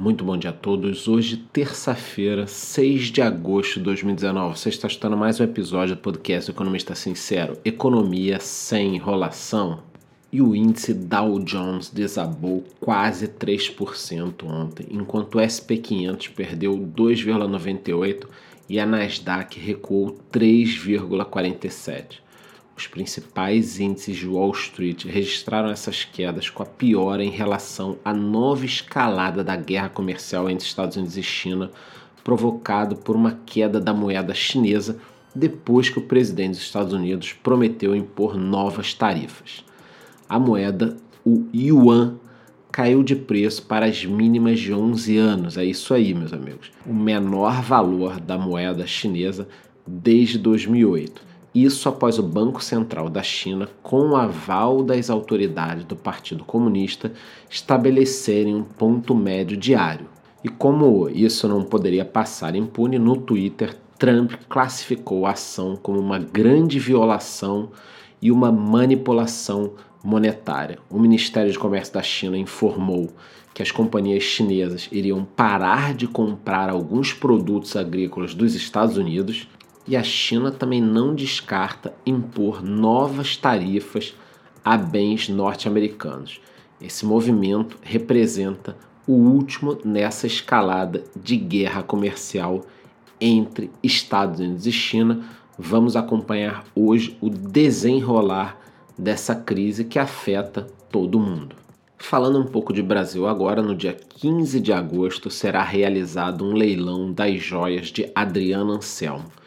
Muito bom dia a todos. Hoje, terça-feira, 6 de agosto de 2019. Você está escutando mais um episódio do podcast Economista Sincero: Economia sem enrolação. E o índice Dow Jones desabou quase 3% ontem, enquanto o SP500 perdeu 2,98% e a Nasdaq recuou 3,47%. Os principais índices de Wall Street registraram essas quedas com a piora em relação à nova escalada da guerra comercial entre Estados Unidos e China, provocado por uma queda da moeda chinesa depois que o presidente dos Estados Unidos prometeu impor novas tarifas. A moeda, o yuan, caiu de preço para as mínimas de 11 anos. É isso aí, meus amigos. O menor valor da moeda chinesa desde 2008 isso após o Banco Central da China, com o aval das autoridades do Partido Comunista, estabelecerem um ponto médio diário. E como isso não poderia passar impune, no Twitter, Trump classificou a ação como uma grande violação e uma manipulação monetária. O Ministério de Comércio da China informou que as companhias chinesas iriam parar de comprar alguns produtos agrícolas dos Estados Unidos e a China também não descarta impor novas tarifas a bens norte-americanos. Esse movimento representa o último nessa escalada de guerra comercial entre Estados Unidos e China. Vamos acompanhar hoje o desenrolar dessa crise que afeta todo mundo. Falando um pouco de Brasil agora, no dia 15 de agosto será realizado um leilão das joias de Adriana Anselmo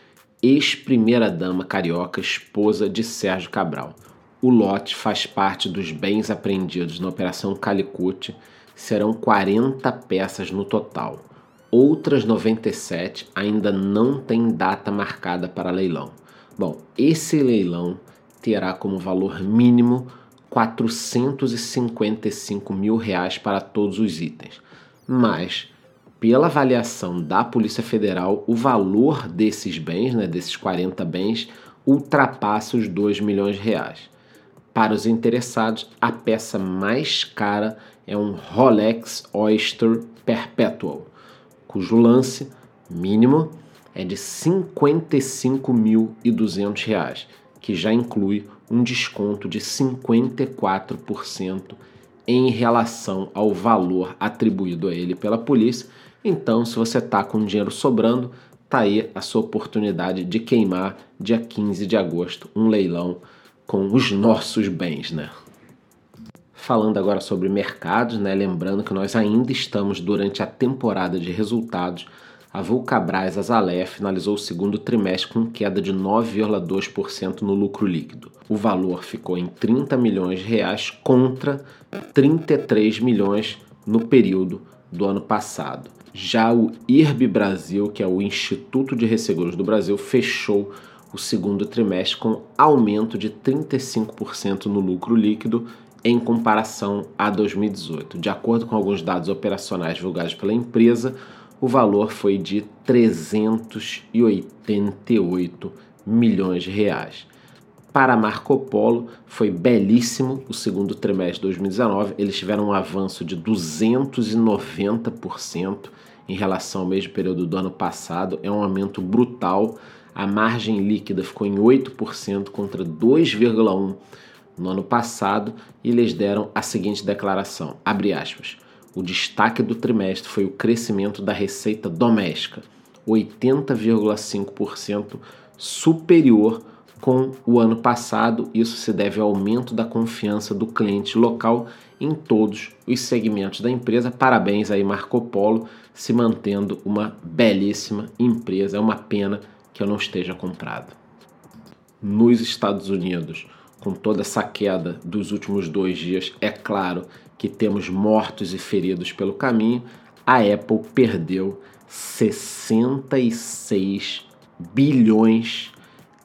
ex-primeira-dama carioca, esposa de Sérgio Cabral. O lote faz parte dos bens apreendidos na Operação Calicut, serão 40 peças no total. Outras 97 ainda não têm data marcada para leilão. Bom, esse leilão terá como valor mínimo 455 mil reais para todos os itens, mas pela avaliação da Polícia Federal, o valor desses bens, né, desses 40 bens, ultrapassa os 2 milhões de reais. Para os interessados, a peça mais cara é um Rolex Oyster Perpetual, cujo lance mínimo é de R$ 55.200, que já inclui um desconto de 54% em relação ao valor atribuído a ele pela polícia então, se você está com dinheiro sobrando, tá aí a sua oportunidade de queimar dia 15 de agosto um leilão com os nossos bens, né? Falando agora sobre mercados, né? Lembrando que nós ainda estamos durante a temporada de resultados. A Vulcabras Azalea finalizou o segundo trimestre com queda de 9,2% no lucro líquido. O valor ficou em 30 milhões de reais contra 33 milhões no período do ano passado. Já o IRB Brasil, que é o Instituto de Resseguros do Brasil, fechou o segundo trimestre com aumento de 35% no lucro líquido em comparação a 2018. De acordo com alguns dados operacionais divulgados pela empresa, o valor foi de 388 milhões de reais. Para Marco Polo foi belíssimo o segundo trimestre de 2019. Eles tiveram um avanço de 290% em relação ao mesmo período do ano passado. É um aumento brutal. A margem líquida ficou em 8% contra 2,1% no ano passado e eles deram a seguinte declaração, abre aspas, o destaque do trimestre foi o crescimento da receita doméstica, 80,5% superior com o ano passado. Isso se deve ao aumento da confiança do cliente local em todos os segmentos da empresa. Parabéns aí Marco Polo, se mantendo uma belíssima empresa. É uma pena que eu não esteja comprado. Nos Estados Unidos, com toda essa queda dos últimos dois dias, é claro que temos mortos e feridos pelo caminho. A Apple perdeu 66 bilhões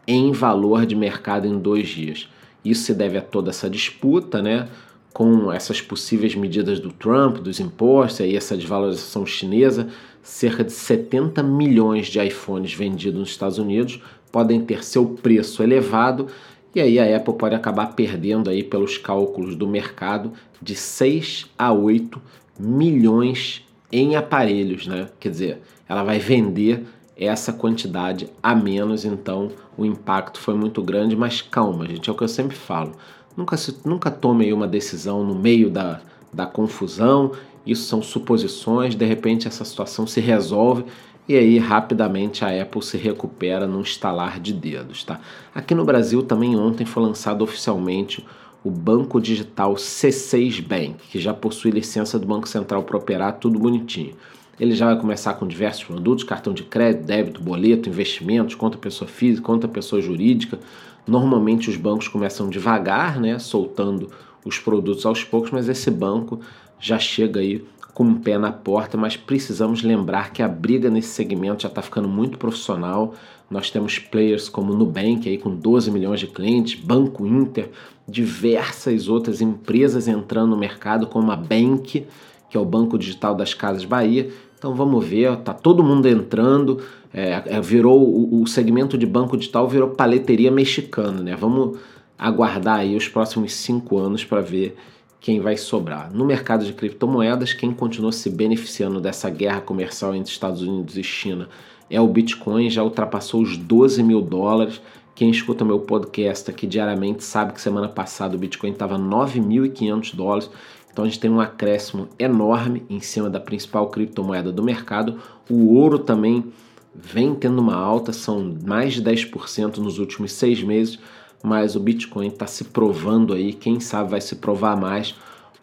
em valor de mercado em dois dias. Isso se deve a toda essa disputa, né? Com essas possíveis medidas do Trump, dos impostos e essa desvalorização chinesa, cerca de 70 milhões de iPhones vendidos nos Estados Unidos podem ter seu preço elevado e aí a Apple pode acabar perdendo aí pelos cálculos do mercado de 6 a 8 milhões em aparelhos, né? Quer dizer, ela vai vender essa quantidade a menos, então o impacto foi muito grande, mas calma, gente, é o que eu sempre falo. Nunca, se, nunca tome uma decisão no meio da, da confusão, isso são suposições, de repente essa situação se resolve e aí rapidamente a Apple se recupera num estalar de dedos, tá? Aqui no Brasil também ontem foi lançado oficialmente o banco digital C6 Bank, que já possui licença do Banco Central para operar tudo bonitinho. Ele já vai começar com diversos produtos, cartão de crédito, débito, boleto, investimentos, conta pessoa física, conta pessoa jurídica. Normalmente os bancos começam devagar, né, soltando os produtos aos poucos, mas esse banco já chega aí com um pé na porta, mas precisamos lembrar que a briga nesse segmento já está ficando muito profissional. Nós temos players como Nubank aí com 12 milhões de clientes, Banco Inter, diversas outras empresas entrando no mercado como a Bank, que é o Banco Digital das Casas Bahia. Então vamos ver, tá todo mundo entrando, é, é, virou o, o, segmento de banco digital virou paleteria mexicana, né? Vamos aguardar aí os próximos cinco anos para ver quem vai sobrar. No mercado de criptomoedas, quem continua se beneficiando dessa guerra comercial entre Estados Unidos e China é o Bitcoin, já ultrapassou os 12 mil dólares. Quem escuta meu podcast aqui diariamente sabe que semana passada o Bitcoin estava 9.500 dólares. Então a gente tem um acréscimo enorme em cima da principal criptomoeda do mercado. O ouro também vem tendo uma alta, são mais de 10% nos últimos seis meses, mas o Bitcoin está se provando aí, quem sabe vai se provar mais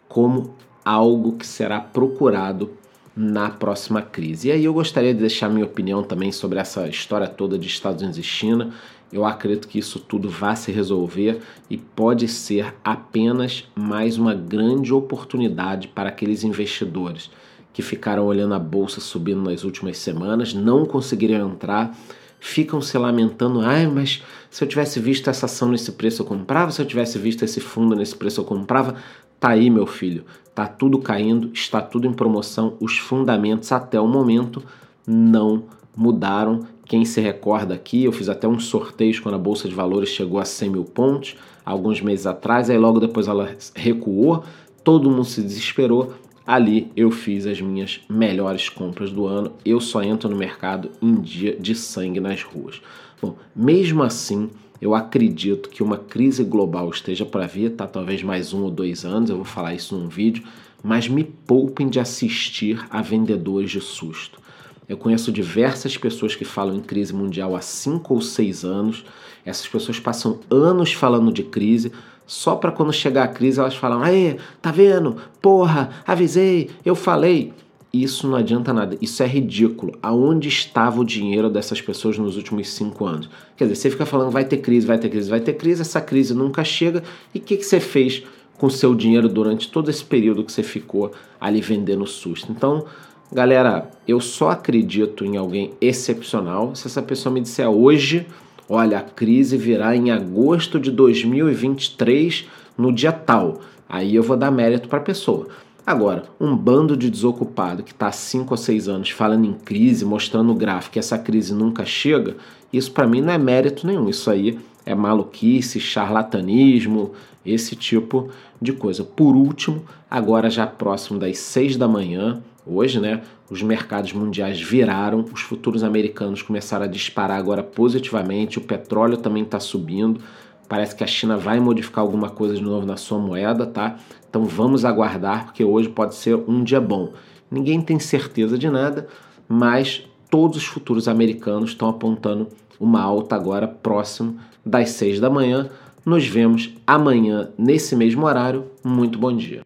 como algo que será procurado na próxima crise. E aí eu gostaria de deixar minha opinião também sobre essa história toda de Estados Unidos e China. Eu acredito que isso tudo vai se resolver e pode ser apenas mais uma grande oportunidade para aqueles investidores que ficaram olhando a bolsa subindo nas últimas semanas, não conseguiram entrar, ficam se lamentando: ai, mas se eu tivesse visto essa ação nesse preço eu comprava, se eu tivesse visto esse fundo nesse preço eu comprava. Tá aí, meu filho, tá tudo caindo, está tudo em promoção, os fundamentos até o momento não mudaram quem se recorda aqui, eu fiz até uns sorteios quando a Bolsa de Valores chegou a 100 mil pontos, alguns meses atrás, aí logo depois ela recuou, todo mundo se desesperou. Ali eu fiz as minhas melhores compras do ano. Eu só entro no mercado em dia de sangue nas ruas. Bom, mesmo assim, eu acredito que uma crise global esteja para vir, tá? Talvez mais um ou dois anos, eu vou falar isso num vídeo, mas me poupem de assistir a vendedores de susto. Eu conheço diversas pessoas que falam em crise mundial há 5 ou 6 anos. Essas pessoas passam anos falando de crise, só para quando chegar a crise elas falam: "Aê, tá vendo? Porra, avisei, eu falei". Isso não adianta nada, isso é ridículo. Aonde estava o dinheiro dessas pessoas nos últimos cinco anos? Quer dizer, você fica falando vai ter crise, vai ter crise, vai ter crise, essa crise nunca chega. E o que, que você fez com seu dinheiro durante todo esse período que você ficou ali vendendo susto? Então, Galera, eu só acredito em alguém excepcional se essa pessoa me disser hoje, olha, a crise virá em agosto de 2023 no dia tal. Aí eu vou dar mérito para a pessoa. Agora, um bando de desocupado que está há 5 ou 6 anos falando em crise, mostrando o gráfico que essa crise nunca chega, isso para mim não é mérito nenhum. Isso aí é maluquice, charlatanismo, esse tipo de coisa. Por último, agora já próximo das 6 da manhã, Hoje, né, os mercados mundiais viraram, os futuros americanos começaram a disparar agora positivamente, o petróleo também está subindo. Parece que a China vai modificar alguma coisa de novo na sua moeda, tá? Então vamos aguardar, porque hoje pode ser um dia bom. Ninguém tem certeza de nada, mas todos os futuros americanos estão apontando uma alta agora próximo das 6 da manhã. Nos vemos amanhã nesse mesmo horário. Muito bom dia.